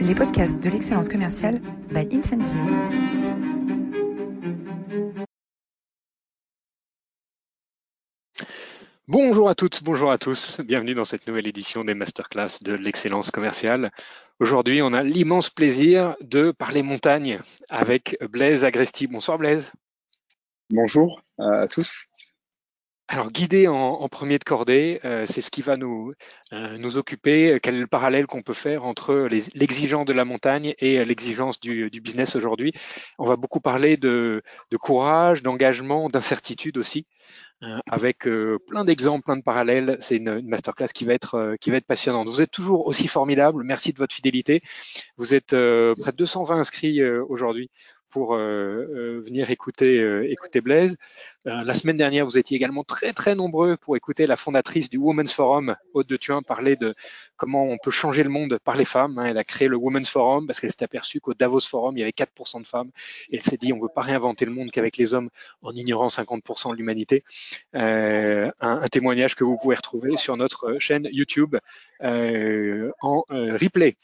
les podcasts de l'excellence commerciale by Incentive. Bonjour à toutes, bonjour à tous. Bienvenue dans cette nouvelle édition des masterclass de l'excellence commerciale. Aujourd'hui, on a l'immense plaisir de parler montagne avec Blaise Agresti. Bonsoir Blaise. Bonjour à tous. Alors, guider en, premier de cordée, euh, c'est ce qui va nous, euh, nous occuper. Quel est le parallèle qu'on peut faire entre l'exigence de la montagne et l'exigence du, business aujourd'hui? On va beaucoup parler de, courage, d'engagement, d'incertitude aussi, euh, avec plein d'exemples, plein de parallèles. C'est une, une, masterclass qui va être qui va être passionnante. Vous êtes toujours aussi formidable. Merci de votre fidélité. Vous êtes près de 220 inscrits aujourd'hui pour euh, euh, venir écouter, euh, Blaise. la semaine dernière, vous étiez également très très nombreux pour écouter la fondatrice du Women's Forum, Aude de Thuin, parler de comment on peut changer le monde par les femmes. Hein. Elle a créé le Women's Forum parce qu'elle s'est aperçue qu'au Davos Forum, il y avait 4% de femmes. Elle s'est dit, on ne veut pas réinventer le monde qu'avec les hommes en ignorant 50% de l'humanité. Un, témoignage que vous pouvez retrouver sur notre chaîne YouTube en replay.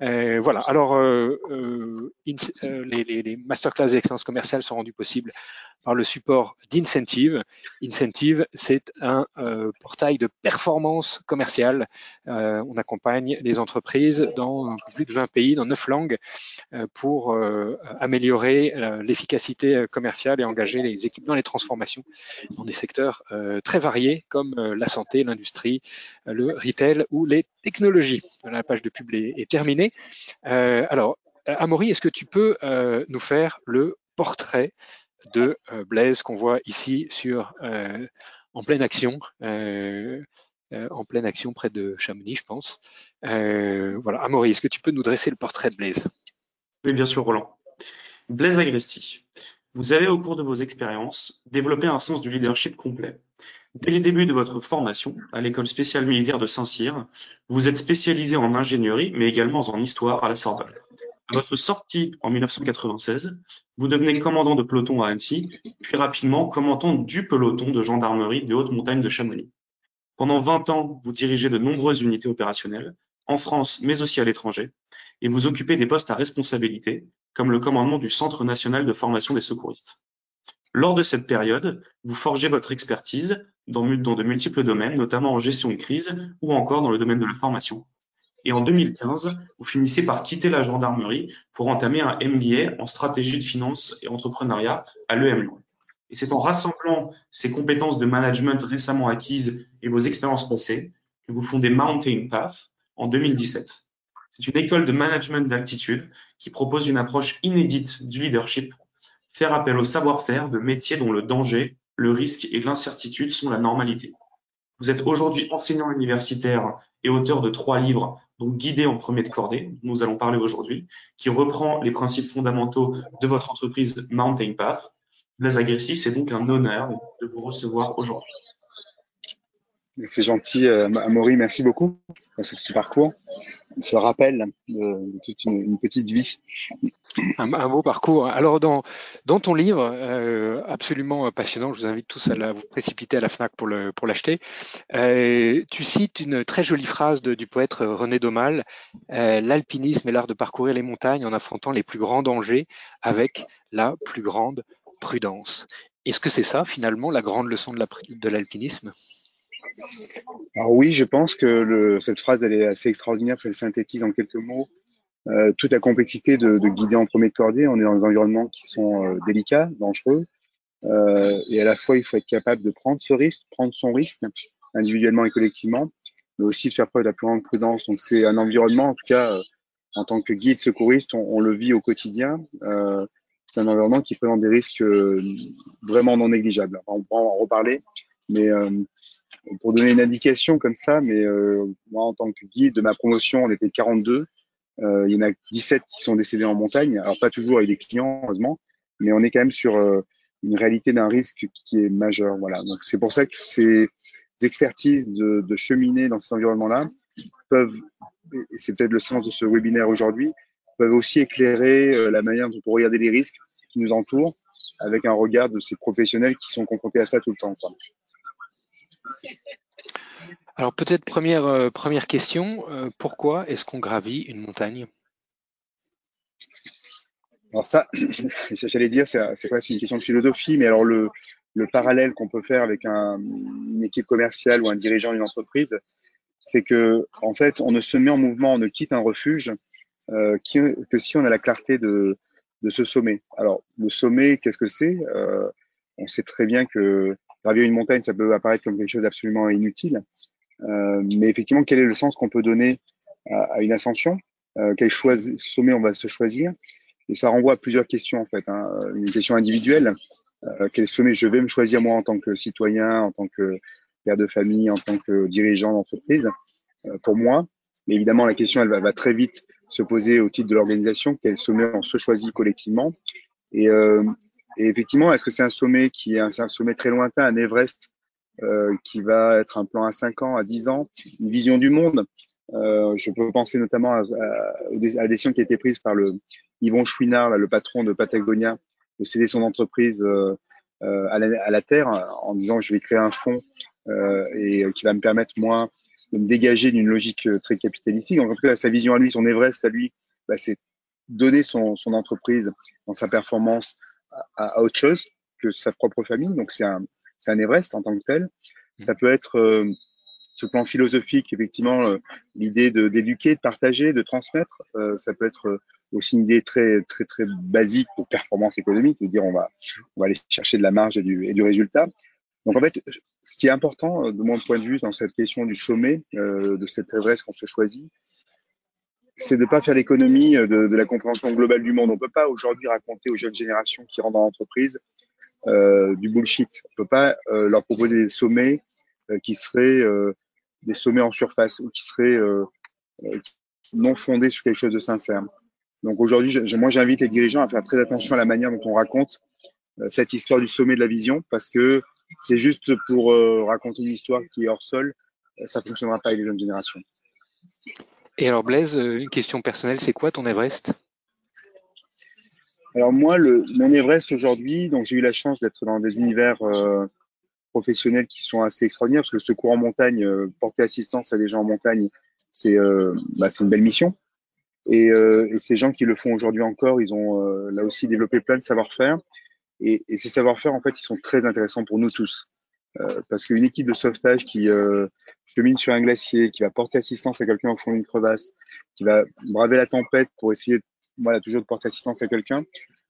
Euh, voilà. Alors, euh, euh, les, les, les, masterclass d'excellence commerciale sont rendus possibles par le support d'Incentive. Incentive, c'est un portail de performance commerciale. on accompagne les entreprises dans plus de 20 pays, dans 9 langues, pour améliorer l'efficacité commerciale et engager les équipes dans les transformations dans des secteurs très variés comme la santé, l'industrie, le retail ou les technologies. la page de pub est terminée. Euh, alors, Amaury, est-ce que tu peux euh, nous faire le portrait de euh, Blaise qu'on voit ici sur en pleine action, en pleine action près de Chamonix, je pense. voilà, Amaury, est-ce que tu peux nous dresser le portrait de Blaise? Oui, bien sûr, Roland. Blaise Agresti, vous avez au cours de vos expériences développé un sens du leadership complet. Dès les débuts de votre formation à l'école spéciale militaire de Saint-Cyr, vous êtes spécialisé en ingénierie, mais également en histoire à la Sorbonne. À votre sortie en 1996, vous devenez commandant de peloton à Annecy, puis rapidement commandant du peloton de gendarmerie des hautes montagnes de Chamonix. Pendant 20 ans, vous dirigez de nombreuses unités opérationnelles, en France mais aussi à l'étranger, et vous occupez des postes à responsabilité, comme le commandement du Centre national de formation des secouristes. Lors de cette période, vous forgez votre expertise dans, de multiples domaines, notamment en gestion de crise ou encore dans le domaine de la formation. Et en 2015, vous finissez par quitter la gendarmerie pour entamer un MBA en stratégie de finance et entrepreneuriat à l'EM Et c'est en rassemblant ces compétences de management récemment acquises et vos expériences passées que vous fondez Mountain Path en 2017. C'est une école de management d'altitude qui propose une approche inédite du leadership faire appel au savoir-faire de métiers dont le danger, le risque et l'incertitude sont la normalité. Vous êtes aujourd'hui enseignant universitaire et auteur de trois livres, donc guidé en premier de cordée, dont nous allons parler aujourd'hui, qui reprend les principes fondamentaux de votre entreprise Mountain Path. Les agressifs, c'est donc un honneur de vous recevoir aujourd'hui. C'est gentil, euh, Amaury, merci beaucoup pour ce petit parcours, ce rappel de, toute une, petite vie. Un, beau parcours. Alors, dans, ton livre, euh, absolument passionnant, je vous invite tous à vous précipiter à la FNAC pour l'acheter, euh, tu cites une très jolie phrase du poète René Daumal, euh, L'alpinisme est l'art de parcourir les montagnes en affrontant les plus grands dangers avec la plus grande prudence. Est-ce que c'est ça, finalement, la grande leçon de l'alpinisme? Alors oui, je pense que cette phrase, elle est assez extraordinaire, parce qu'elle synthétise en quelques mots euh, toute la complexité de, de, guider en premier de cordée. On est dans des environnements qui sont euh, délicats, dangereux, euh, et à la fois, il faut être capable de prendre ce risque, prendre son risque, individuellement et collectivement, mais aussi de faire preuve de la plus grande prudence. Donc c'est un environnement, en tout cas, en tant que guide secouriste, on, on le vit au quotidien. C'est un environnement qui présente des risques vraiment non négligeables. On pourra en reparler, mais pour donner une indication comme ça, mais euh, moi en tant que guide de ma promotion, on était 42. Euh, il y en a 17 qui sont décédés en montagne. Alors pas toujours avec des clients, heureusement, mais on est quand même sur euh, une réalité d'un risque qui est majeur. Voilà. Donc c'est pour ça que ces expertises de, de cheminer dans ces environnements-là peuvent, et c'est peut-être le sens de ce webinaire aujourd'hui, peuvent aussi éclairer la manière dont on peut regarder les risques qui nous entourent avec un regard de ces professionnels qui sont confrontés à ça tout le temps. Quoi. Alors peut-être première, euh, question, euh, pourquoi est-ce qu'on gravit une montagne? Alors ça, j'allais dire, c'est presque une question de philosophie, mais alors le, le parallèle qu'on peut faire avec un, une équipe commerciale ou un dirigeant d'une entreprise, c'est que en fait, on ne se met en mouvement, on ne quitte un refuge euh, que si on a la clarté de, de ce sommet. Alors, le sommet, qu'est-ce que c'est? On sait très bien que gravir une montagne, ça peut apparaître comme quelque chose d'absolument inutile. Euh, mais effectivement, quel est le sens qu'on peut donner à, une ascension? Euh, Quel sommet on va se choisir? Et ça renvoie à plusieurs questions en fait. Hein. Une question individuelle. Euh, quel sommet je vais me choisir moi en tant que citoyen, en tant que père de famille, en tant que dirigeant d'entreprise? Pour moi, mais évidemment, la question elle va, va, très vite se poser au titre de l'organisation. Quel sommet on se choisit collectivement? Et effectivement, est-ce que c'est un sommet qui est un, sommet très lointain, un Everest, euh, qui va être un plan à 5 ans, à 10 ans, une vision du monde? Euh, Je peux penser notamment à, à, à, décision qui a été prise par le Yvon Chouinard, là, le patron de Patagonia, de céder son entreprise euh, euh à, la, à, la, terre en disant je vais créer un fonds euh, et qui va me permettre moi de me dégager d'une logique euh, très capitalistique. En tout cas, sa vision à lui, son Everest à lui, bah, c'est donner son, son, entreprise dans sa performance à, à, autre chose que sa propre famille. Donc c'est un, c'est un Everest en tant que tel. Ça peut être euh, ce plan philosophique, effectivement, euh, l'idée de d'éduquer, de partager, de transmettre. Euh, ça peut être aussi une idée très très très basique pour performance économique, de dire on va on va aller chercher de la marge et du, et du résultat. Donc en fait, ce qui est important de mon point de vue dans cette question du sommet euh, de cette Everest qu'on se choisit, c'est de ne pas faire l'économie de, de, la compréhension globale du monde. On ne peut pas aujourd'hui raconter aux jeunes générations qui rentrent dans l'entreprise euh, du bullshit. On ne peut pas euh, leur proposer des sommets euh, qui seraient des sommets en surface ou qui seraient non fondés sur quelque chose de sincère. Donc aujourd'hui, moi j'invite les dirigeants à faire très attention à la manière dont on raconte cette histoire du sommet de la vision parce que c'est juste pour euh, raconter une histoire qui est hors sol, ça ne fonctionnera pas avec les jeunes générations. Et alors Blaise, une question personnelle, c'est quoi ton Everest? Alors moi, le, mon Everest aujourd'hui, donc j'ai eu la chance d'être dans des univers euh, professionnels qui sont assez extraordinaires parce que le secours en montagne, euh, porter assistance à des gens en montagne, c'est euh, bah, une belle mission. Et, ces gens qui le font aujourd'hui encore, ils ont là aussi développé plein de savoir-faire. Et ces savoir-faire, en fait, ils sont très intéressants pour nous tous. Euh, parce qu'une équipe de sauvetage qui euh, chemine sur un glacier, qui va porter assistance à quelqu'un au fond d'une crevasse, qui va braver la tempête pour essayer, voilà, toujours de porter assistance à quelqu'un,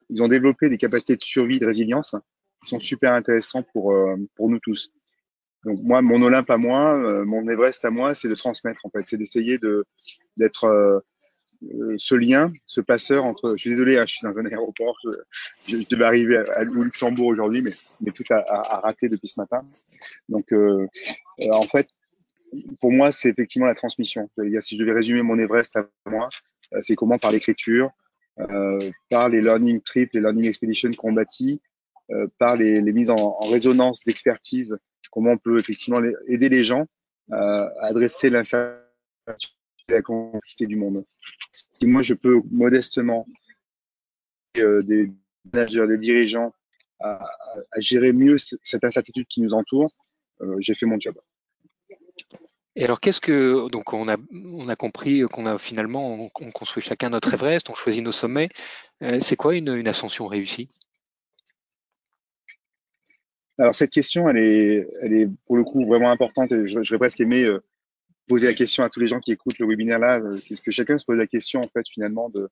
ils ont développé des capacités de survie, de résilience, qui sont super intéressants pour euh, pour nous tous. Donc moi, mon Olympe à moi, mon Everest à moi, c'est de transmettre en fait, c'est d'essayer de d'être euh, ce lien, ce passeur entre. Je suis désolé, hein, je suis dans un aéroport. Je, je devais arriver à, à Luxembourg aujourd'hui, mais, mais tout a, a, raté depuis ce matin. Donc, euh, euh, en fait, pour moi, c'est effectivement la transmission. Si je devais résumer mon Everest à moi, euh, c'est comment par l'écriture, par les learning trips, les learning expeditions qu'on bâtit, par les, les, mises en, en résonance d'expertise, comment on peut effectivement aider les gens à adresser l'incertitude la complexité du monde. Si moi, je peux modestement euh, des managers, des dirigeants à, à, gérer mieux cette incertitude qui nous entoure, euh, j'ai fait mon job. Et alors, qu'est-ce que donc on a on a compris qu'on a finalement on, on, construit chacun notre Everest, on choisit nos sommets. Euh, c'est quoi une, une ascension réussie? Alors cette question, elle est elle est pour le coup vraiment importante et j'aurais presque aimé euh, poser la question à tous les gens qui écoutent le webinaire là, euh, que chacun se pose la question en fait finalement de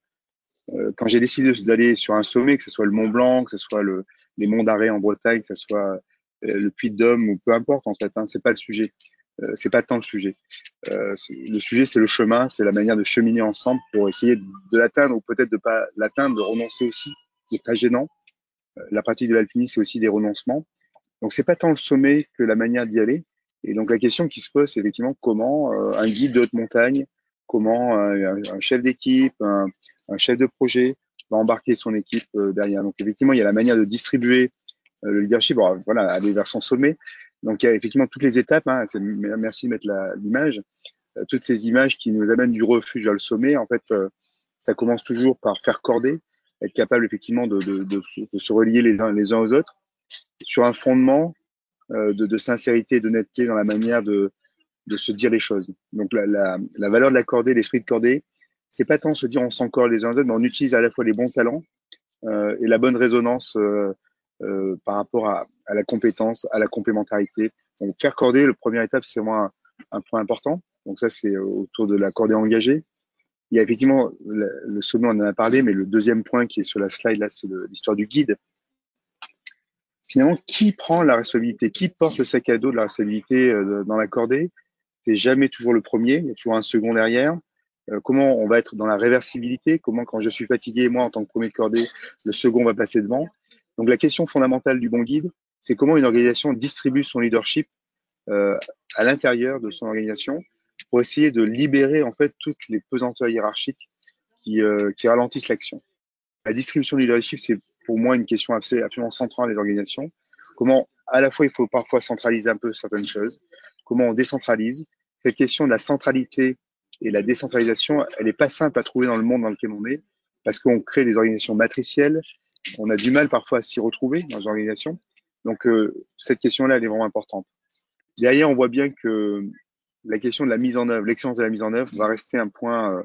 euh, quand j'ai décidé d'aller sur un sommet, que ce soit le Mont Blanc, que ce soit le, les monts d'Arrée en Bretagne, que ce soit euh, le Puy de Dôme ou peu importe en fait, hein, c'est pas le sujet, euh, c'est pas tant le sujet. Euh, le sujet c'est le chemin, c'est la manière de cheminer ensemble pour essayer de l'atteindre ou peut-être de pas l'atteindre, de renoncer aussi, c'est pas gênant. Euh, la pratique de l'alpinisme c'est aussi des renoncements. Donc c'est pas tant le sommet que la manière d'y aller, et donc la question qui se pose, c'est effectivement comment euh, un guide de haute montagne, comment un, un chef d'équipe, un, un, chef de projet va embarquer son équipe euh, derrière. Donc effectivement, il y a la manière de distribuer euh, le leadership, bon, voilà, aller vers son sommet. Donc il y a effectivement toutes les étapes. Hein, merci de mettre l'image. Euh, toutes ces images qui nous amènent du refuge vers le sommet, en fait, euh, ça commence toujours par faire corder, être capable effectivement de, de, de, de se relier les uns, les uns aux autres sur un fondement euh, de, de, sincérité, d'honnêteté dans la manière de, se dire les choses. Donc la, valeur de la cordée, l'esprit de cordée, c'est pas tant se dire on s'encorde les uns aux autres, mais on utilise à la fois les bons talents euh, et la bonne résonance euh, euh, par rapport à, la compétence, à la complémentarité. Donc, faire corder, le première étape, c'est vraiment un, point important. Donc ça, c'est autour de la cordée engagée. Il y a effectivement le, le, on en a parlé, mais le deuxième point qui est sur la slide, là, c'est l'histoire du guide. Finalement, qui prend la responsabilité Qui porte le sac à dos de la responsabilité dans la cordée? C'est jamais toujours le premier, il y a toujours un second derrière. Euh, comment on va être dans la réversibilité, comment quand je suis fatigué, moi en tant que premier de cordée, le second va passer devant? Donc la question fondamentale du bon guide, c'est comment une organisation distribue son leadership euh, à l'intérieur de son organisation pour essayer de libérer en fait toutes les pesanteurs hiérarchiques qui, euh, qui ralentissent l'action. La distribution du leadership, c'est pour moi une question absolument centrale des organisations. Comment à la fois il faut parfois centraliser un peu certaines choses, comment on décentralise. Cette question de la centralité et la décentralisation, elle n'est pas simple à trouver dans le monde dans lequel on est, parce qu'on crée des organisations matricielles. On a du mal parfois à s'y retrouver dans les organisations. Donc, euh, cette question-là, elle est vraiment importante. Derrière, on voit bien que la question de la mise en œuvre, l'excellence de la mise en œuvre va rester un point euh,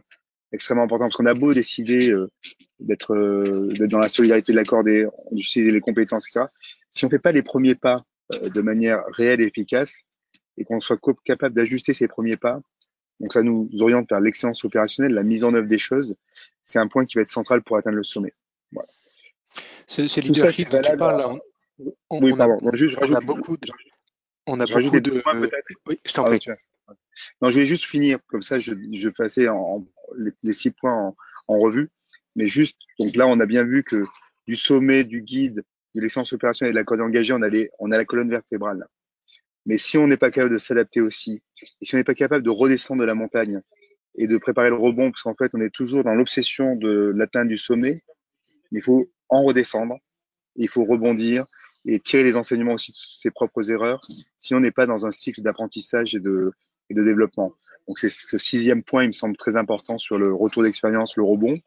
extrêmement important, parce qu'on a beau décider euh, d'être euh, dans la solidarité de l'accorder, d'utiliser les compétences, etc. Si on ne fait pas les premiers pas euh, de manière réelle et efficace, et qu'on soit capable d'ajuster ces premiers pas, donc ça nous oriente vers l'excellence opérationnelle, la mise en œuvre des choses. C'est un point qui va être central pour atteindre le sommet. Voilà. Ce, leadership dont tu parles, on, oui, pardon. A, juste, rajoute, on a beaucoup de... On a beaucoup de... Points, peut-être oui, je t'en prie. Non, je vais juste finir, comme ça je, je passais en, les, les, six points en, en, revue. Mais juste, donc là, on a bien vu que du sommet, du guide, de l'excellence opérationnelle et de la corde engagée, on a, les, on a la colonne vertébrale. Mais si on n'est pas capable de s'adapter aussi, et si on n'est pas capable de redescendre de la montagne et de préparer le rebond, parce qu'en fait, on est toujours dans l'obsession de l'atteinte du sommet, il faut en redescendre, il faut rebondir et tirer les enseignements aussi de ses propres erreurs, si on n'est pas dans un cycle d'apprentissage et de, et de développement. Donc c'est ce sixième point, il me semble très important sur le retour d'expérience, le rebond,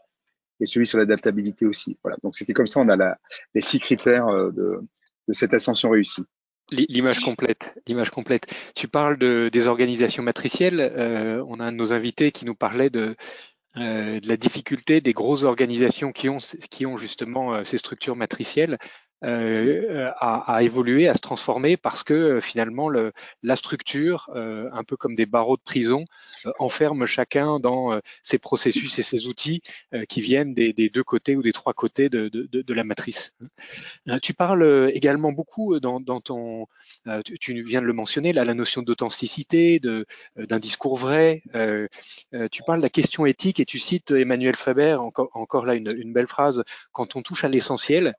et celui sur l'adaptabilité aussi. Voilà. Donc c'était comme ça, on a la, les six critères euh, de, de cette ascension réussie. L'image complète, l'image complète. Tu parles de, des organisations matricielles. Euh, on a un de nos invités qui nous parlait de, euh, de la difficulté des grosses organisations qui ont, qui ont justement euh, ces structures matricielles euh, à, à, évoluer, à se transformer, parce que euh, finalement le, la structure, euh, un peu comme des barreaux de prison, euh, enferme chacun dans ses processus et ses outils qui viennent des, des, deux côtés ou des trois côtés de, de, de la matrice. tu parles également beaucoup dans, dans ton, tu, tu, viens de le mentionner, là, la notion d'authenticité, d'un discours vrai. tu parles de la question éthique et tu cites Emmanuel Faber, encore, encore là une, une belle phrase, quand on touche à l'essentiel,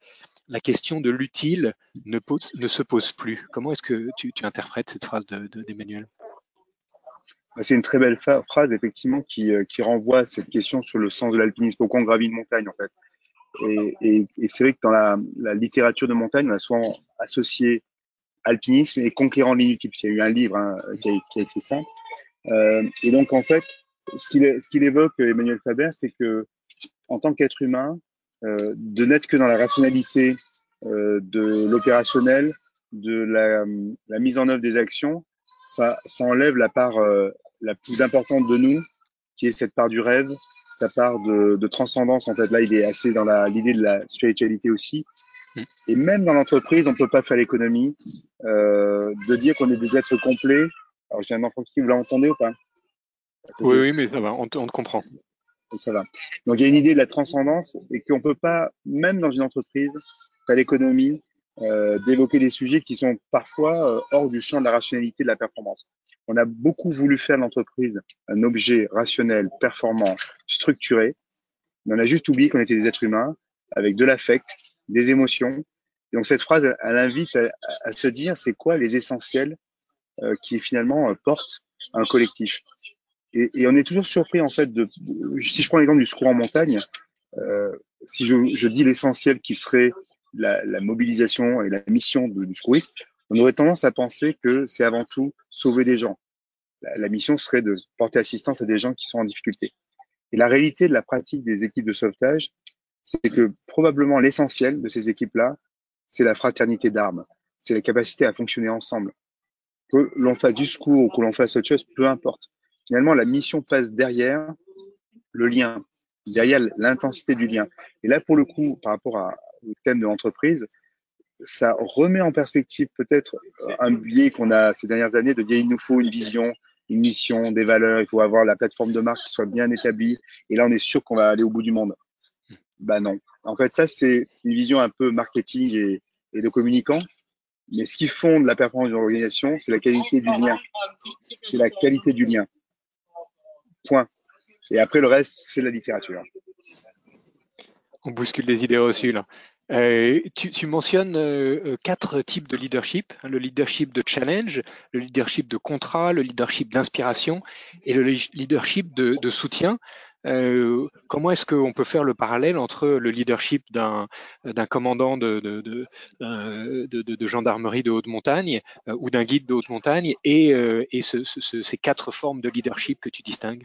la question de l'utile ne, se pose plus. Comment est-ce que tu, interprètes cette phrase d'Emmanuel de, bah, C'est une très belle phrase, effectivement, qui, euh, qui, renvoie à cette question sur le sens de l'alpinisme. Pourquoi on gravit une montagne, en fait Et, c'est vrai que dans la, littérature de montagne, on a souvent associé alpinisme et conquérant l'inutile. Il y a eu un livre hein, qui, a, qui, écrit ça. Euh, et donc, en fait, ce qu'il qu évoque, Emmanuel Faber, c'est que en tant qu'être humain, de n'être que dans la rationalité euh, de l'opérationnel, de la, la, mise en œuvre des actions, ça, ça enlève la part euh, la plus importante de nous, qui est cette part du rêve, sa part de, de transcendance. En fait, là, il est assez dans l'idée de la spiritualité aussi. Et même dans l'entreprise, on peut pas faire l'économie euh, de dire qu'on est des êtres complets. Alors, j'ai un enfant qui vous l'entendez ou pas? Oui, oui, mais ça va, on te, on te comprend ça va. Donc il y a une idée de la transcendance et qu'on peut pas, même dans une entreprise, à l'économie, euh, d'évoquer des sujets qui sont parfois euh, hors du champ de la rationalité de la performance. On a beaucoup voulu faire l'entreprise un objet rationnel, performant, structuré, mais on a juste oublié qu'on était des êtres humains avec de l'affect, des émotions. Donc cette phrase, elle, invite à, à, se dire c'est quoi les essentiels euh, qui finalement euh, portent un collectif? Et, et, on est toujours surpris en fait de, si je prends l'exemple du secours en montagne, euh, si je, je dis l'essentiel qui serait la, la, mobilisation et la mission du secouriste, on aurait tendance à penser que c'est avant tout sauver des gens. La, la, mission serait de porter assistance à des gens qui sont en difficulté. Et la réalité de la pratique des équipes de sauvetage, c'est que probablement l'essentiel de ces équipes-là, c'est la fraternité d'armes, c'est la capacité à fonctionner ensemble. Que l'on fasse du secours ou que l'on fasse autre chose, peu importe finalement, la mission passe derrière le lien. derrière l'intensité du lien. Et là, pour le coup, par rapport à, au thème de l'entreprise, ça remet en perspective peut-être un biais qu'on a ces dernières années de dire il nous faut une vision, une mission, des valeurs, il faut avoir la plateforme de marque qui soit bien établie. Et là, on est sûr qu'on va aller au bout du monde. Bah non. En fait, ça, c'est une vision un peu marketing et, et de communicant. Mais ce qui fonde la performance d'une organisation, c'est la qualité du lien. C'est la qualité du lien. Point. Et après, le reste, c'est la littérature. On bouscule des idées reçues. Euh, tu, mentionnes euh, quatre types de leadership hein, le leadership de challenge, le leadership de contrat, le leadership d'inspiration et le leadership de, de soutien. Euh, comment est-ce qu'on peut faire le parallèle entre le leadership d'un commandant de, de, de, euh, de, gendarmerie de haute montagne euh, ou d'un guide de haute montagne et, et ce, ce, ces quatre formes de leadership que tu distingues?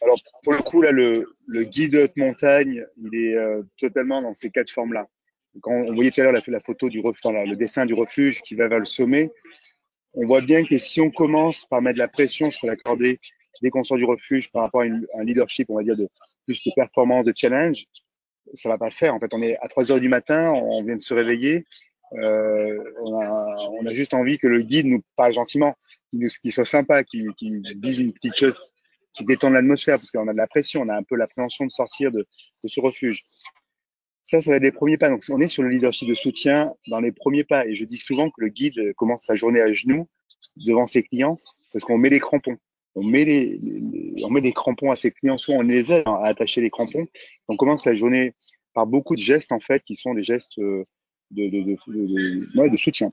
Alors, pour le coup, là, le, guide de haute montagne, il est totalement dans ces quatre formes-là. Quand on voyait tout à l'heure la, la, photo du le dessin du refuge qui va vers le sommet, on voit bien que si on commence par mettre la pression sur la cordée dès qu'on sort du refuge par rapport à un leadership, on va dire, de plus de performance, de challenge, ça va pas le faire. En fait, on est à 3 heures du matin, on vient de se réveiller, euh, on, a, on, a, juste envie que le guide nous parle gentiment, qu'il soit sympa, qu'il dise une petite chose qui détend l'atmosphère, parce qu'on a de la pression, on a un peu l'appréhension de sortir de, de, ce refuge. Ça, ça va être les premiers pas. Donc, on est sur le leadership de soutien dans les premiers pas. Et je dis souvent que le guide commence sa journée à genoux devant ses clients, parce qu'on met les crampons. On met les, les, on met des crampons à ses clients, soit on les aide à attacher les crampons. On commence la journée par beaucoup de gestes, en fait, qui sont des gestes de, de, de, de, ouais, de soutien.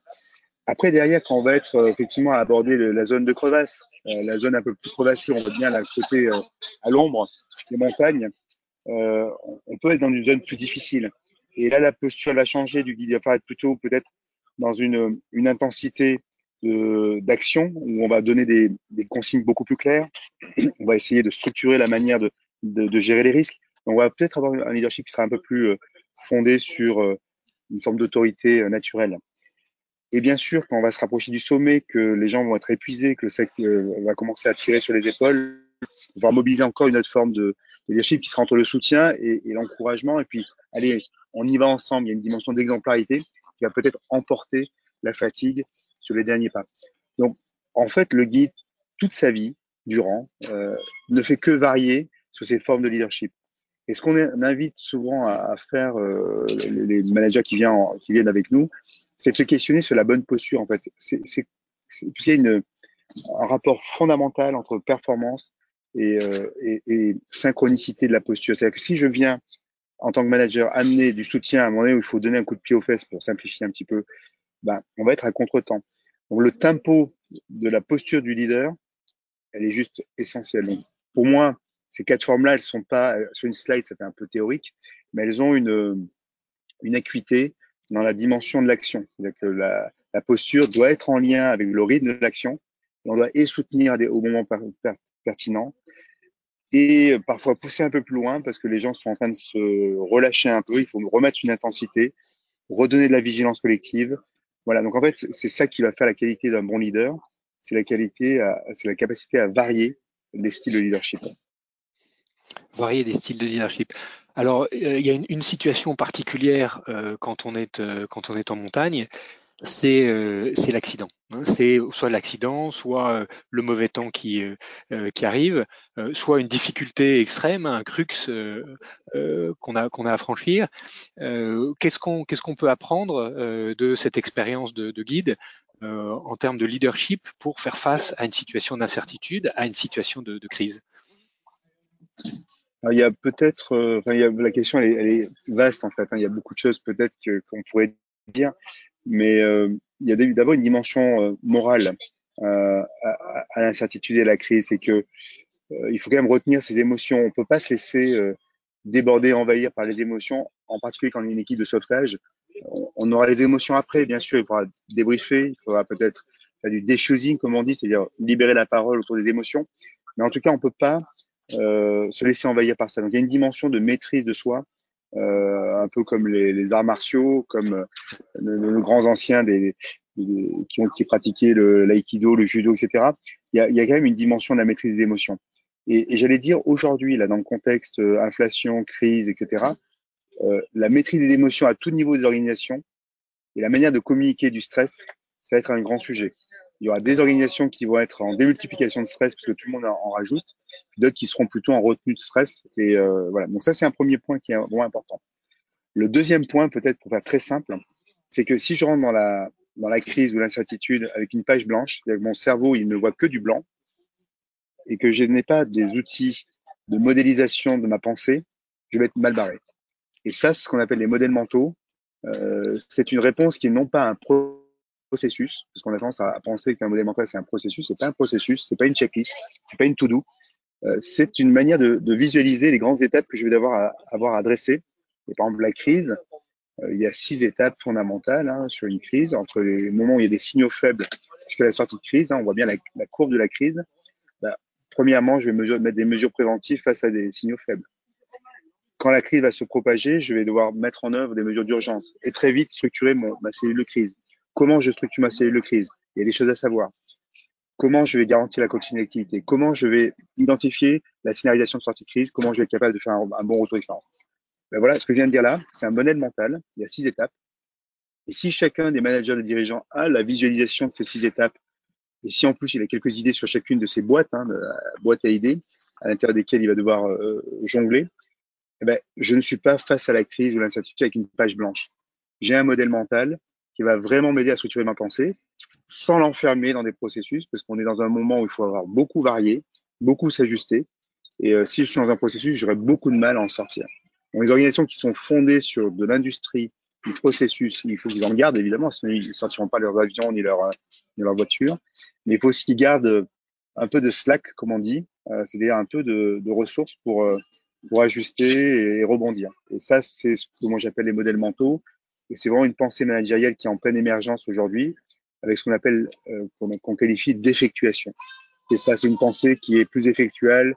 Après, derrière, quand on va être euh, effectivement à aborder la zone de crevasse, euh, la zone un peu plus crevassée, on va bien la côté euh, à l'ombre des montagnes, euh, on peut être dans une zone plus difficile. Et là, la posture va changer du guide, va être plutôt peut-être dans une, une intensité d'action où on va donner des, consignes beaucoup plus claires. On va essayer de structurer la manière de, gérer les risques. On va peut-être avoir un leadership qui sera un peu plus fondé sur une forme d'autorité naturelle. Et bien sûr, quand on va se rapprocher du sommet, que les gens vont être épuisés, que le sec euh, va commencer à tirer sur les épaules, on va mobiliser encore une autre forme de, de leadership qui sera entre le soutien et l'encouragement. Et puis, allez, on y va ensemble. Il y a une dimension d'exemplarité qui va peut-être emporter la fatigue sur les derniers pas. Donc, en fait, le guide, toute sa vie, durant, euh, ne fait que varier sur ces formes de leadership. Et ce qu'on invite souvent à, à faire euh, les, les, managers qui viennent, qui viennent avec nous, c'est de se questionner sur la bonne posture en fait. C'est y a une, un rapport fondamental entre performance et, euh, et, et synchronicité de la posture. C'est-à-dire que si je viens en tant que manager amener du soutien à un moment où il faut donner un coup de pied aux fesses pour simplifier un petit peu, ben, on va être à contre-temps. Donc le tempo de la posture du leader, elle est juste essentielle. Donc, pour moi, ces quatre formes-là, elles sont pas sur une slide, ça fait un peu théorique, mais elles ont une, une acuité, dans la dimension de l'action. C'est-à-dire que la, la, posture doit être en lien avec le rythme de l'action. On doit et soutenir des, au moment per, per, pertinent et parfois pousser un peu plus loin parce que les gens sont en train de se relâcher un peu. Il faut remettre une intensité, redonner de la vigilance collective. Voilà. Donc en fait, c'est ça qui va faire la qualité d'un bon leader. C'est la qualité, c'est la capacité à varier les styles de leadership. Varier des styles de leadership. Alors, euh, il y a une, situation particulière euh, quand, on est, euh, quand on est en montagne, c'est euh, l'accident. Hein. C'est soit l'accident, soit euh, le mauvais temps qui, qui arrive, soit une difficulté extrême, un crux qu'on a, qu'on a à franchir. Qu'est-ce qu'on qu'est-ce peut apprendre de cette expérience de, de guide en termes de leadership pour faire face à une situation d'incertitude, à une situation de, crise? Il y a peut-être, euh, enfin, la question elle est, elle est, vaste en fait. Hein. il y a beaucoup de choses peut-être qu'on pourrait dire, mais euh, il y a d'abord une dimension euh, morale euh, à, à l'incertitude et à la crise, c'est que il faut quand même retenir ses émotions. On peut pas se laisser déborder, envahir par les émotions, en particulier quand on est une équipe de sauvetage. On, aura les émotions après, bien sûr. Il faudra débriefer, il faudra peut-être faire du déchoosing, comme on dit, c'est-à-dire libérer la parole autour des émotions. Mais en tout cas, on peut pas euh, se laisser envahir par ça. Donc il y a une dimension de maîtrise de soi, un peu comme les, les, arts martiaux, comme nos grands anciens des, des, qui ont qui pratiquaient le l'aïkido, le judo, etc. Il y, a, il y a quand même une dimension de la maîtrise des émotions. Et, et j'allais dire aujourd'hui, là, dans le contexte euh, inflation, crise, etc., euh, la maîtrise des émotions à tout niveau des organisations et la manière de communiquer du stress, ça va être un grand sujet. Il y aura des organisations qui vont être en démultiplication de stress parce que tout le monde en rajoute, d'autres qui seront plutôt en retenue de stress. Et euh, voilà. Donc ça, c'est un premier point qui est vraiment important. Le deuxième point, peut-être pour faire très simple, c'est que si je rentre dans la dans la crise ou l'incertitude avec une page blanche, mon cerveau il ne voit que du blanc, et que je n'ai pas des outils de modélisation de ma pensée, je vais être mal barré. Et ça, ce qu'on appelle les modèles mentaux, euh, c'est une réponse qui est non pas un parce qu'on a tendance à penser qu'un modèle mental c'est un processus, c'est pas un processus, c'est pas une checklist, c'est pas une to-do, euh, c'est une manière de, visualiser les grandes étapes que je vais devoir à, avoir à adresser. Et par exemple, la crise, euh, il y a six étapes fondamentales hein, sur une crise, entre les moments où il y a des signaux faibles jusqu'à la sortie de crise. Hein, on voit bien la, courbe de la crise. Bah, premièrement, je vais mettre des mesures préventives face à des signaux faibles. Quand la crise va se propager, je vais devoir mettre en œuvre des mesures d'urgence et très vite structurer mon, ma cellule de crise. Comment je structure ma cellule de crise? Il y a des choses à savoir. Comment je vais garantir la continuité d'activité? Comment je vais identifier la scénarisation de sortie de crise? Comment je vais être capable de faire un, bon retour d'expérience ben voilà, ce que je viens de dire là, c'est un modèle mental. Il y a six étapes. Et si chacun des managers, des dirigeants a la visualisation de ces six étapes, et si en plus il a quelques idées sur chacune de ces boîtes, hein, la boîte à idées, à l'intérieur desquelles il va devoir euh, jongler, eh ben, je ne suis pas face à la crise ou l'incertitude avec une page blanche. J'ai un modèle mental qui va vraiment m'aider à structurer ma pensée sans l'enfermer dans des processus, parce qu'on est dans un moment où il faut avoir beaucoup varié, beaucoup s'ajuster. Et euh, si je suis dans un processus, j'aurai beaucoup de mal à en sortir les organisations qui sont fondées sur de l'industrie, du processus, il faut qu'ils en gardent évidemment, sinon ils ne sortiront pas leurs avions ni leurs ni leur voitures. Mais il faut aussi qu'ils gardent un peu de slack, comme on dit, euh, c'est-à-dire un peu de, de ressources pour euh, pour ajuster et, rebondir. Et ça, c'est ce que moi j'appelle les modèles mentaux. Et c'est vraiment une pensée managériale qui est en pleine émergence aujourd'hui, avec ce qu'on appelle, euh, qu'on qualifie d'effectuation. Et ça, c'est une pensée qui est plus effectuelle,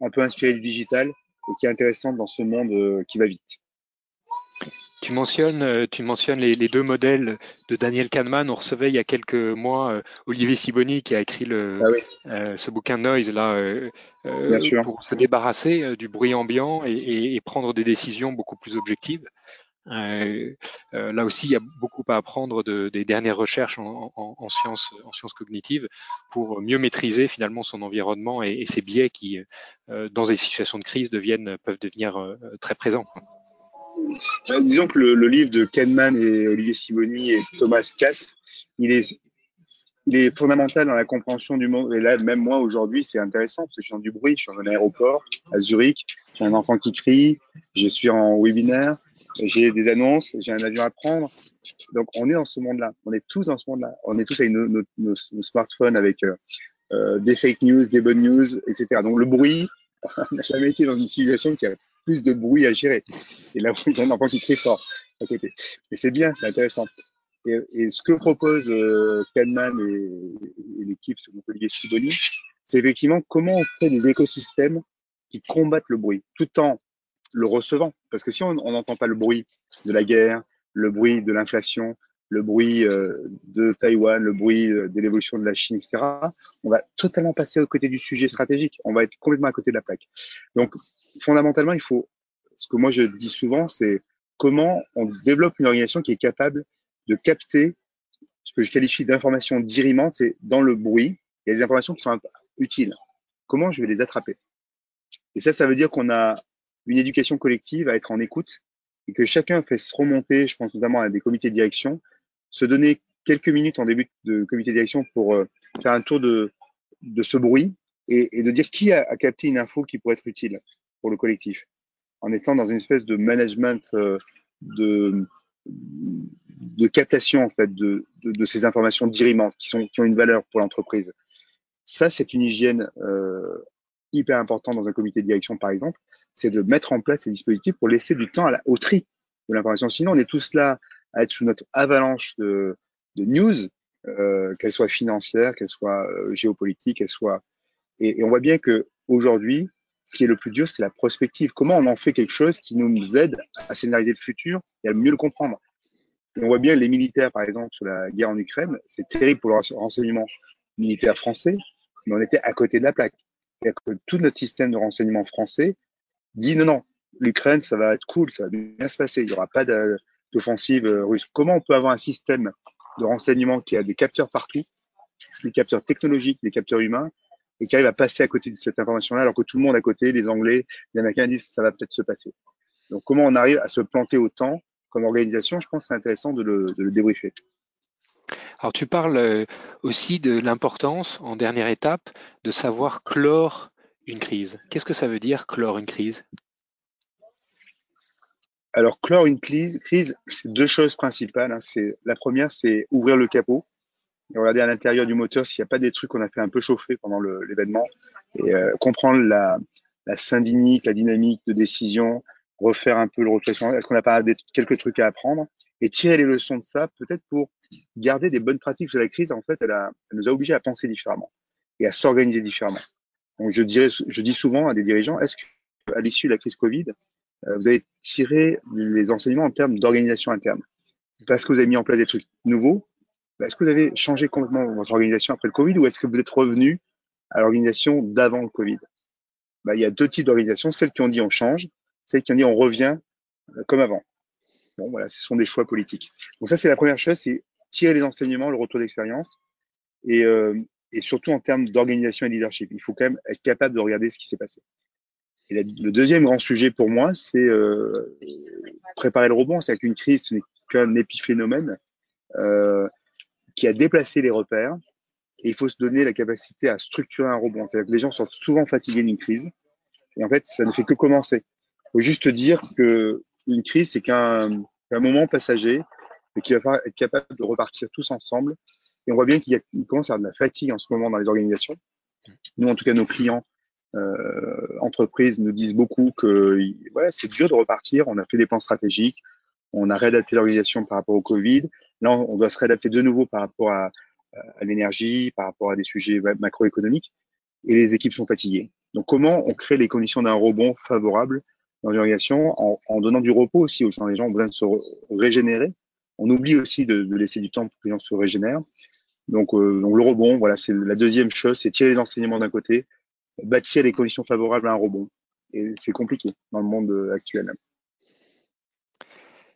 un peu inspirée du digital, et qui est intéressante dans ce monde euh, qui va vite. Tu mentionnes, euh, tu mentionnes les, les, deux modèles de Daniel Kahneman. On recevait il y a quelques mois euh, Olivier Siboni qui a écrit le, ah oui. euh, ce bouquin Noise là euh, pour se débarrasser du bruit ambiant et, et, et, prendre des décisions beaucoup plus objectives. Euh, euh, là aussi, il y a beaucoup à apprendre de, des dernières recherches en, en, en, sciences, en sciences cognitives pour mieux maîtriser finalement son environnement et, et ses biais qui, euh, dans des situations de crise, deviennent, peuvent devenir très présents. Disons que le, le, livre de Kahneman et Olivier Simoni et Thomas Cass, il est, il est fondamental dans la compréhension du monde. Et là, même moi aujourd'hui, c'est intéressant parce que je suis dans du bruit. Je suis dans un aéroport à Zurich. J'ai un enfant qui crie. Je suis en webinaire j'ai des annonces, j'ai un avion à prendre. Donc on est dans ce monde-là, on est tous dans ce monde-là. On est tous avec nos, smartphones, avec euh, euh, des fake news, des bonnes news, etc. Donc le bruit, on n'a jamais été dans une civilisation qui a plus de bruit à gérer. Et là, il y a un enfant qui crie fort à côté. Et c'est bien, c'est intéressant. Et, ce que propose euh, Kahneman et, et l'équipe, Siboni, c'est effectivement comment on crée des écosystèmes qui combattent le bruit, tout en le recevant. Parce que si on n'entend pas le bruit de la guerre, le bruit de l'inflation, le bruit euh, de Taïwan, le bruit euh, de l'évolution de la Chine, etc., on va totalement passer au côté du sujet stratégique. On va être complètement à côté de la plaque. Donc, fondamentalement, il faut, ce que moi je dis souvent, c'est comment on développe une organisation qui est capable de capter ce que je qualifie d'informations dirimantes, c'est dans le bruit, il y a des informations qui sont utiles. Comment je vais les attraper? Et ça, ça veut dire qu'on a une éducation collective, à être en écoute et que chacun fasse remonter, je pense notamment à des comités de direction, se donner quelques minutes en début de comité de direction pour euh, faire un tour de, de ce bruit et, de dire qui a, a, capté une info qui pourrait être utile pour le collectif, en étant dans une espèce de management euh, de, de captation en fait de, de, de ces informations dirimantes qui, sont, qui ont une valeur pour l'entreprise. Ça, c'est une hygiène euh, hyper importante dans un comité de direction, par exemple, c'est de mettre en place ces dispositifs pour laisser du temps à la, au tri de l'information. Sinon, on est tous là à être sous notre avalanche de, de news, euh, qu'elles soient financières, qu'elles soient euh, géopolitiques, qu'elles soient. Et, et, on voit bien que aujourd'hui, ce qui est le plus dur, c'est la prospective. Comment on en fait quelque chose qui nous aide à scénariser le futur et à mieux le comprendre? On voit bien les militaires, par exemple, sur la guerre en Ukraine, c'est terrible pour le renseignement militaire français, mais on était à côté de la plaque. que tout notre système de renseignement français dit non, non, l'Ukraine, ça va être cool, ça va bien se passer, il n'y aura pas d'offensive russe. Comment on peut avoir un système de renseignement qui a des capteurs partout, des capteurs technologiques, des capteurs humains, et qui arrive à passer à côté de cette information-là, alors que tout le monde à côté, les Anglais, les Américains disent ça va peut-être se passer. Donc comment on arrive à se planter autant comme organisation, je pense que c'est intéressant de le, de le débriefer. Alors tu parles euh, aussi de l'importance, en dernière étape, de savoir clore une crise. Qu'est-ce que ça veut dire clore une crise? Alors clore une crise, crise c'est deux choses principales. Hein. C'est la première, c'est ouvrir le capot et regarder à l'intérieur du moteur s'il n'y a pas des trucs qu'on a fait un peu chauffer pendant l'événement et euh, comprendre la, la syndinique, la dynamique de décision, refaire un peu le réflexion. Est-ce qu'on n'a pas quelques trucs à apprendre? Et tirer les leçons de ça, peut-être pour garder des bonnes pratiques. Parce la crise, en fait, elle, a, elle nous a obligés à penser différemment et à s'organiser différemment. Donc, je dirais, je dis souvent à des dirigeants, est-ce qu'à l'issue de la crise Covid, euh, vous avez tiré les enseignements en termes d'organisation interne? Parce que vous avez mis en place des trucs nouveaux Est-ce que vous avez changé complètement votre organisation après le Covid ou est-ce que vous êtes revenu à l'organisation d'avant le Covid? Bah, Il y a deux types d'organisations, celles qui ont dit on change, celles qui ont dit on revient euh, comme avant. Bon, voilà, ce sont des choix politiques. Donc ça, c'est la première chose, c'est tirer les enseignements, le retour d'expérience, et, euh, et surtout en termes d'organisation et de leadership. Il faut quand même être capable de regarder ce qui s'est passé. Et le deuxième grand sujet pour moi, c'est euh, préparer le rebond. C'est qu'une crise, ce n'est qu'un épiphénomène euh, qui a déplacé les repères. Et il faut se donner la capacité à structurer un rebond. C'est-à-dire que les gens sont souvent fatigués d'une crise. Et en fait, ça ne fait que commencer. Il faut juste dire que une crise, c'est qu'un moment passager et qu'il va falloir être capable de repartir tous ensemble. Et on voit bien qu'il commence à y avoir de la fatigue en ce moment dans les organisations. Nous, en tout cas, nos clients euh, entreprises nous disent beaucoup que voilà, c'est dur de repartir. On a fait des plans stratégiques, on a réadapté l'organisation par rapport au Covid. Là, on doit se réadapter de nouveau par rapport à, à l'énergie, par rapport à des sujets macroéconomiques. Et les équipes sont fatiguées. Donc, comment on crée les conditions d'un rebond favorable dans l'organisation en, en, donnant du repos aussi aux gens? Les gens ont besoin de se régénérer. On oublie aussi de, de, laisser du temps pour que les gens se régénèrent. Donc, euh, donc le rebond, voilà, c'est la deuxième chose, c'est tirer les enseignements d'un côté, bâtir les conditions favorables à un rebond. Et c'est compliqué dans le monde euh, actuel.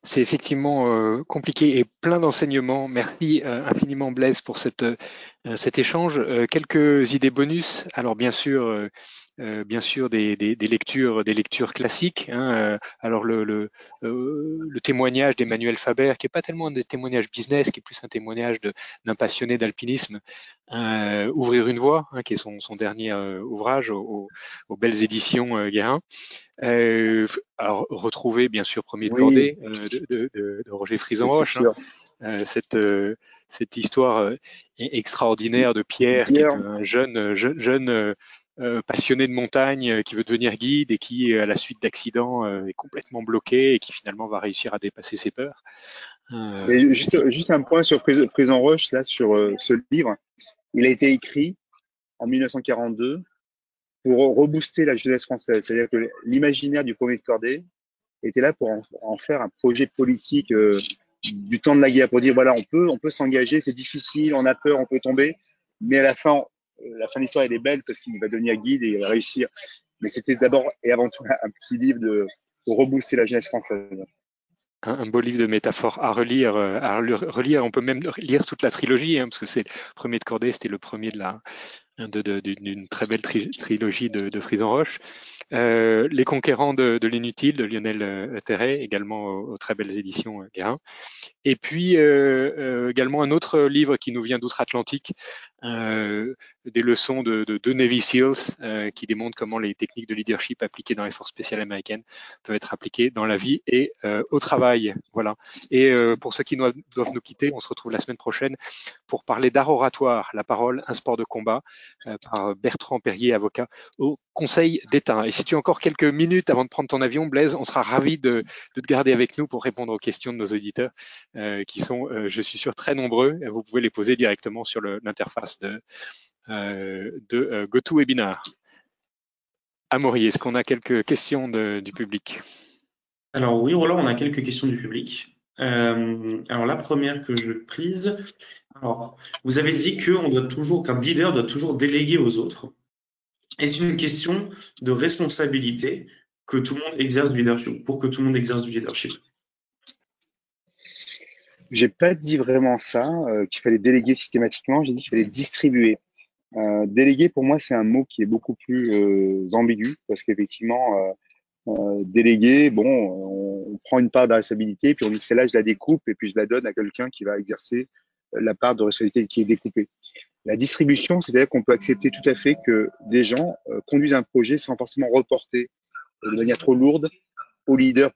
C'est effectivement euh, compliqué et plein d'enseignements. Merci euh, infiniment Blaise pour cette, euh, cet échange. quelques idées bonus. Alors bien sûr, euh, bien sûr des, des, des, lectures, des lectures classiques. Hein, euh, alors le, le, euh, le témoignage d'Emmanuel Faber, qui est pas tellement un des témoignages business, qui est plus un témoignage d'un passionné d'alpinisme, Ouvrir une voie, hein, qui est son, son dernier ouvrage aux, aux, belles éditions Guérin. Alors retrouver bien sûr Premier de Cordée de, de, de, Roger Frisanroche. Hein, cette, cette histoire extraordinaire de Pierre, qui est un jeune, jeune, jeune euh, passionné de montagne euh, qui veut devenir guide et qui, à la suite d'accidents, euh, est complètement bloqué et qui finalement va réussir à dépasser ses peurs. juste, juste un point sur Prise, en Roche, là, sur ce livre. Il a été écrit en 1942 pour rebooster la jeunesse française. C'est-à-dire que l'imaginaire du premier de cordée était là pour en, faire un projet politique du temps de la guerre, pour dire voilà, on peut, on peut s'engager, c'est difficile, on a peur, on peut tomber, mais à la fin, la fin de l'histoire elle est belle parce qu'il va devenir guide et il va réussir. Mais c'était d'abord et avant tout un petit livre de, pour rebooster la jeunesse française. Un, beau livre de métaphores à relire, euh, à relire. On peut même lire toute la trilogie, hein, parce que c'est le premier de Cordée, c'était le premier de la d'une très belle trilogie de, de Frison Roche. Euh, les conquérants de, l'inutile de Lionel euh, Terret, également aux, très belles éditions euh, Guérin. Et puis euh, euh, également un autre livre qui nous vient d'outre-Atlantique, euh, des leçons de, de, de Navy SEALs qui démontrent comment les techniques de leadership appliquées dans les forces spéciales américaines peuvent être appliquées dans la vie et au travail. Voilà. Et pour ceux qui doivent nous quitter, on se retrouve la semaine prochaine pour parler d'art oratoire, la parole, un sport de combat, par Bertrand Perrier, avocat au Conseil d'État. Et si tu as encore quelques minutes avant de prendre ton avion, Blaise, on sera ravi de, te garder avec nous pour répondre aux questions de nos auditeurs, qui sont, je suis sûr, très nombreux. Vous pouvez les poser directement sur l'interface de, euh, euh, GoToWebinar. Amaury, est-ce qu'on a quelques questions du public? Alors oui, Roland, on a quelques questions du public. Euh, alors la première que je prise, alors vous avez dit qu'on doit toujours, qu'un leader doit toujours déléguer aux autres. Est-ce une question de responsabilité que tout le monde exerce du leadership, pour que tout le monde exerce du leadership J'ai pas dit vraiment ça, euh, qu'il fallait déléguer systématiquement, j'ai dit qu'il fallait distribuer. Euh, déléguer, pour moi, c'est un mot qui est beaucoup plus euh, ambigu, parce qu'effectivement, déléguer, bon, on, on, prend une part de responsabilité, puis on dit c'est là, je la découpe, et puis je la donne à quelqu'un qui va exercer la part de responsabilité qui est découpée. La distribution, c'est-à-dire qu'on peut accepter tout à fait que des gens euh, conduisent un projet sans forcément reporter de manière trop lourde au leader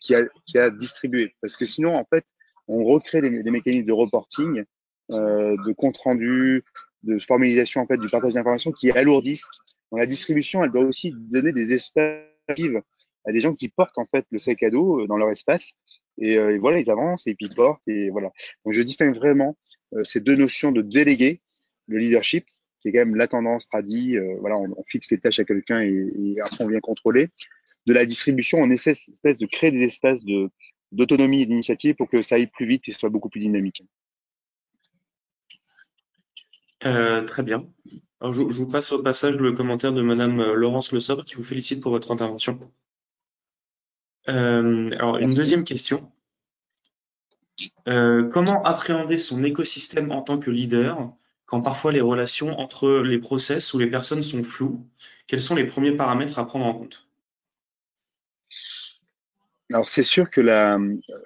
qui a, qui a distribué. Parce que sinon, en fait, on recrée des, des mécanismes de reporting, euh, de compte rendu, de formalisation en fait du partage d'informations qui alourdissent. Dans la distribution, elle doit aussi donner des espaces à des gens qui portent en fait le sac à dos euh, dans leur espace et, euh, voilà ils avancent et puis ils portent et voilà. Donc je distingue vraiment ces deux notions de déléguer le leadership qui est quand même la tendance tradie. Euh, voilà, on, on, fixe les tâches à quelqu'un et, et, après on vient contrôler. De la distribution, on essaie espèce de créer des espaces de d'autonomie et d'initiative pour que ça aille plus vite et soit beaucoup plus dynamique. Euh, très bien. Alors, je, je, vous passe au passage le commentaire de Madame euh, Laurence Le Sobre qui vous félicite pour votre intervention. Euh, alors, une deuxième question. Euh, comment appréhender son écosystème en tant que leader quand parfois les relations entre les process ou les personnes sont floues? Quels sont les premiers paramètres à prendre en compte? Alors c'est sûr que la,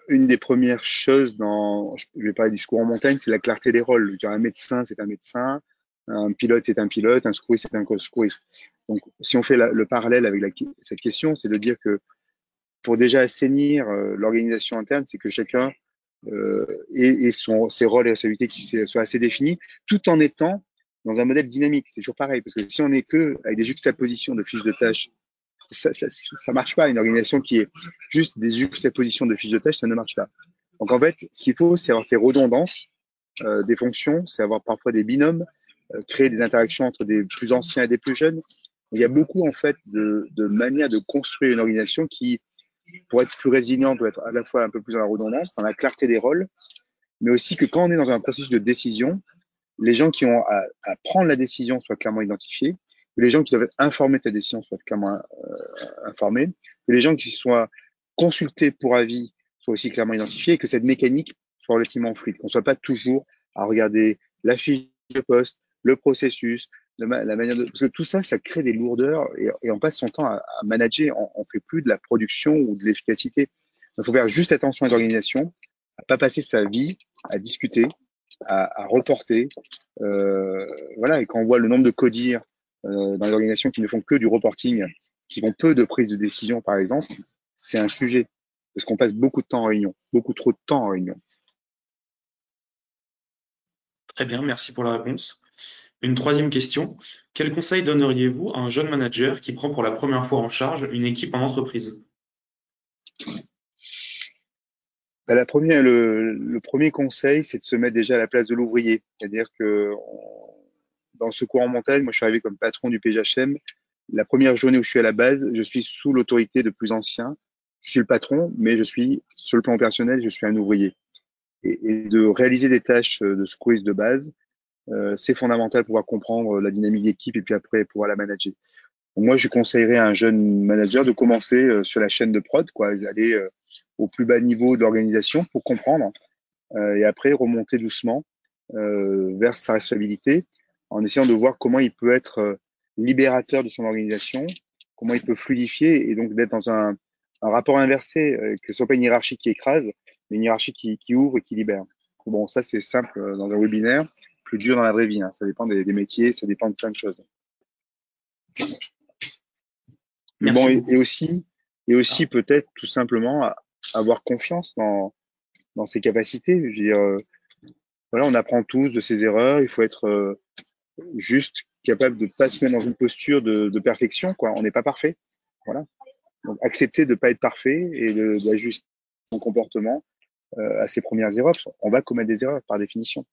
une des premières choses dans, je vais parler du secours en montagne, c'est la clarté des rôles. Un médecin, c'est un médecin, un pilote, c'est un pilote, un secouriste, c'est un secouriste. Donc si on fait le parallèle avec cette question, c'est de dire que pour déjà assainir euh, l'organisation interne, c'est que chacun euh, ait, ait son, ses rôles et responsabilités qui soient assez définis, tout en étant dans un modèle dynamique. C'est toujours pareil, parce que si on n'est que avec des juxtapositions de fiches de tâches ça, ça, ça, marche pas. Une organisation qui est juste des juxtapositions de fiches de tâches, ça ne marche pas. Donc en fait, ce qu'il faut, c'est avoir ces redondances euh, des fonctions, c'est avoir parfois des binômes, euh, créer des interactions entre des plus anciens et des plus jeunes. Il y a beaucoup en fait de, de manières de construire une organisation qui, pour être plus résiliente, doit être à la fois un peu plus dans la redondance, dans la clarté des rôles, mais aussi que quand on est dans un processus de décision, les gens qui ont à, prendre la décision soient clairement identifiés que les gens qui doivent être informés de ta décision soient clairement euh, informés, que les gens qui soient consultés pour avis soient aussi clairement identifiés et que cette mécanique soit relativement fluide, qu'on soit pas toujours à regarder la fiche de poste, le processus, la manière de... Parce que tout ça, ça crée des lourdeurs et, et on passe son temps à, à manager, on, on fait plus de la production ou de l'efficacité. Il faut faire juste attention à l'organisation, à pas passer sa vie à discuter, à, à reporter. Euh, voilà, et quand on voit le nombre de codires euh, dans les organisations qui ne font que du reporting, qui font peu de prise de décision, par exemple, c'est un sujet. Parce qu'on passe beaucoup de temps en réunion, beaucoup trop de temps en réunion. Très bien, merci pour la réponse. Une troisième question. Quel conseil donneriez-vous à un jeune manager qui prend pour la première fois en charge une équipe en entreprise? Bah, la première, le, premier conseil, c'est de se mettre déjà à la place de l'ouvrier. C'est-à-dire que dans le secours en montagne, moi je suis arrivé comme patron du PGHM. La première journée où je suis à la base, je suis sous l'autorité de plus anciens. Je suis le patron, mais je suis sur le plan opérationnel, je suis un ouvrier. Et, de réaliser des tâches de secouriste de base, euh, c'est fondamental pour pouvoir comprendre la dynamique d'équipe et puis après pouvoir la manager. Moi, je conseillerais à un jeune manager de commencer euh, sur la chaîne de prod, quoi, aller euh, au plus bas niveau de l'organisation pour comprendre euh, et après remonter doucement euh, vers sa responsabilité en essayant de voir comment il peut être euh, libérateur de son organisation, comment il peut fluidifier et donc d'être dans un, un rapport inversé, euh, que ce soit pas une hiérarchie qui écrase, mais une hiérarchie qui, qui ouvre et qui libère. Bon, ça c'est simple euh, dans un webinaire, plus dur dans la vraie vie. Hein. Ça dépend des, des, métiers, ça dépend de plein de choses. Mais bon, et, et, aussi, et aussi ah. peut-être tout simplement avoir confiance dans, dans ses capacités. Je veux dire, voilà, on apprend tous de ses erreurs. Il faut être juste capable de pas se mettre dans une posture de, de perfection, quoi. On n'est pas parfait. Voilà. Donc, accepter de pas être parfait et d'ajuster son comportement euh, à ses premières erreurs. On va commettre des erreurs par définition.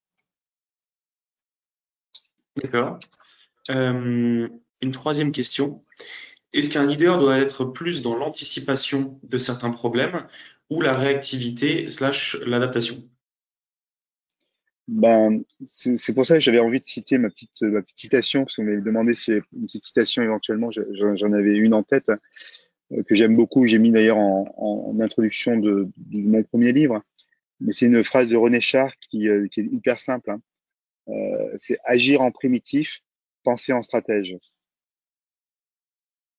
D'accord. Euh, une troisième question. Est-ce qu'un leader doit être plus dans l'anticipation de certains problèmes ou la réactivité slash l'adaptation? Ben, c'est pour ça que j'avais envie de citer ma petite, citation, parce qu'on m'avait demandé si une petite citation éventuellement, j'en avais une en tête, euh, que j'aime beaucoup, j'ai mis d'ailleurs en, introduction de, mon premier livre, mais c'est une phrase de René Char qui, euh, est hyper simple, hein. Euh, c'est agir en primitif, penser en stratège.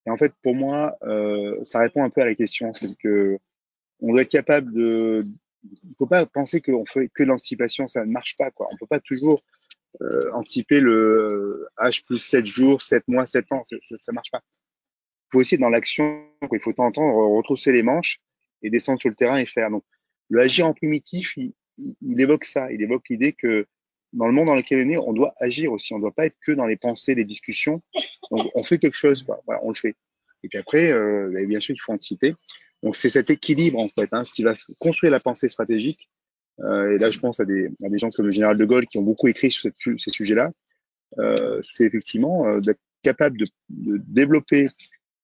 Et en fait, pour moi, euh, ça répond un peu à la question, c'est que on doit être capable de, il faut pas penser qu'on fait que l'anticipation, ça ne marche pas. Quoi. On peut pas toujours euh, anticiper le H plus 7 jours, 7 mois, 7 ans, ça, ça, marche pas. Il faut aussi dans l'action, il faut entendre retrousser les manches et descendre sur le terrain et faire. Donc, le agir en primitif, il, il, évoque ça, il évoque l'idée que dans le monde dans lequel on est, on doit agir aussi, on ne doit pas être que dans les pensées, les discussions. Donc, on fait quelque chose, quoi. Voilà, on le fait. Et puis après, euh, bah, bien sûr, il faut anticiper. Donc c'est cet équilibre en fait, hein, ce qui va construire la pensée stratégique. Euh, et là, je pense à des, à des gens comme le général de Gaulle qui ont beaucoup écrit sur cette, ces sujets-là. Euh, c'est effectivement euh, d'être capable de, de, développer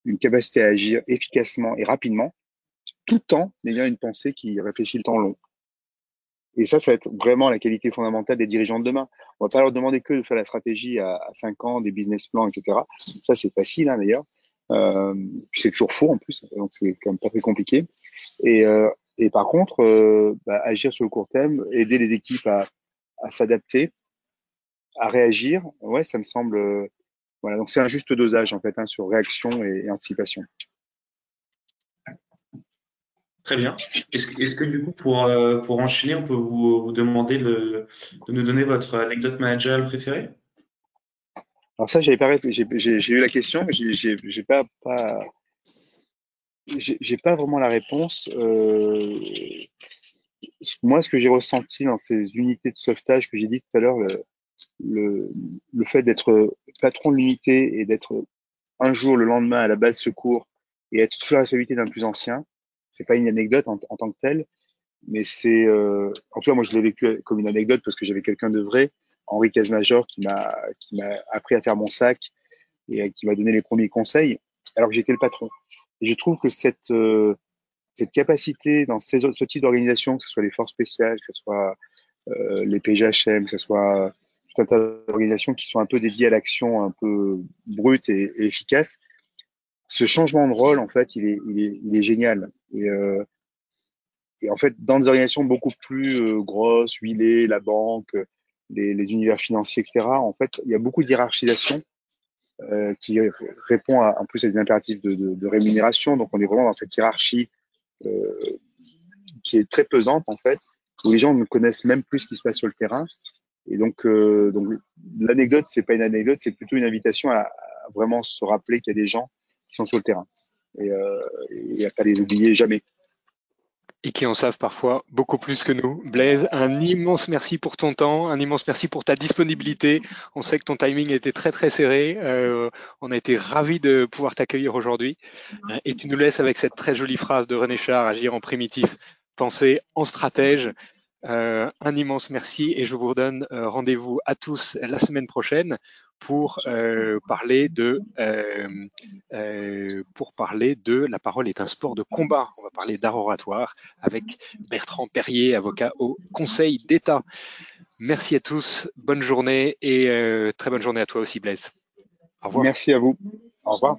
une capacité à agir efficacement et rapidement, tout en ayant une pensée qui réfléchit le temps long. Et ça, ça va être vraiment la qualité fondamentale des dirigeants de demain. On va pas leur demander que de faire la stratégie à, à 5 ans, des business plans, etc. Ça, c'est facile hein, d'ailleurs. Euh, c'est toujours faux en plus, donc c'est quand même pas très compliqué. Et, euh, et par contre, euh, bah, agir sur le court terme, aider les équipes à, à s'adapter, à réagir, ouais, ça me semble. voilà, donc c'est un juste dosage en fait hein, sur réaction et anticipation. Très bien. Est-ce que, du coup, pour, pour enchaîner, on peut vous, vous demander de, nous donner votre anecdote managériale préférée? Alors ça, j'ai eu la question, mais j'ai pas pas pas vraiment la réponse. Euh, moi, ce que j'ai ressenti dans ces unités de sauvetage que j'ai dit tout à l'heure, le, le, le, fait d'être patron de l'unité et d'être un jour le lendemain à la base secours et être sous la responsabilité d'un plus ancien, c'est pas une anecdote en, en, tant que telle, mais c'est euh, en tout cas moi je l'ai vécu comme une anecdote parce que j'avais quelqu'un de vrai Henri Casemajor qui m'a qui m'a appris à faire mon sac et qui m'a donné les premiers conseils alors que j'étais le patron. Et je trouve que cette euh, cette capacité dans ces, ce type d'organisation, que ce soit les forces spéciales, que ce soit euh, les PGHM, que ce soit tout un tas d'organisations qui sont un peu dédiées à l'action un peu brute et, efficace, ce changement de rôle, en fait, il est, il est, il est génial. Et, euh, et en fait, dans des organisations beaucoup plus euh, grosses, huilées, la banque, les, les, univers financiers, etc. En fait, il y a beaucoup de hiérarchisation euh, qui répond à, en plus à des impératifs de, de, de, rémunération. Donc, on est vraiment dans cette hiérarchie euh, qui est très pesante en fait, où les gens ne connaissent même plus ce qui se passe sur le terrain. Et donc, euh, donc l'anecdote, c'est pas une anecdote, c'est plutôt une invitation à, à vraiment se rappeler qu'il y a des gens qui sont sur le terrain et, euh, et à pas les oublier jamais et qui en savent parfois beaucoup plus que nous. Blaise, un immense merci pour ton temps, un immense merci pour ta disponibilité. On sait que ton timing était très très serré. Euh, on a été ravis de pouvoir t'accueillir aujourd'hui. Euh, et tu nous laisses avec cette très jolie phrase de René Char, agir en primitif, penser en stratège. Euh, un immense merci et je vous redonne rendez-vous à tous la semaine prochaine pour euh, parler de euh, euh, pour parler de la parole est un sport de combat. On va parler d'art oratoire avec Bertrand Perrier, avocat au Conseil d'État. Merci à tous, bonne journée et très bonne journée à toi aussi Blaise. Au revoir. Merci à vous. Au revoir.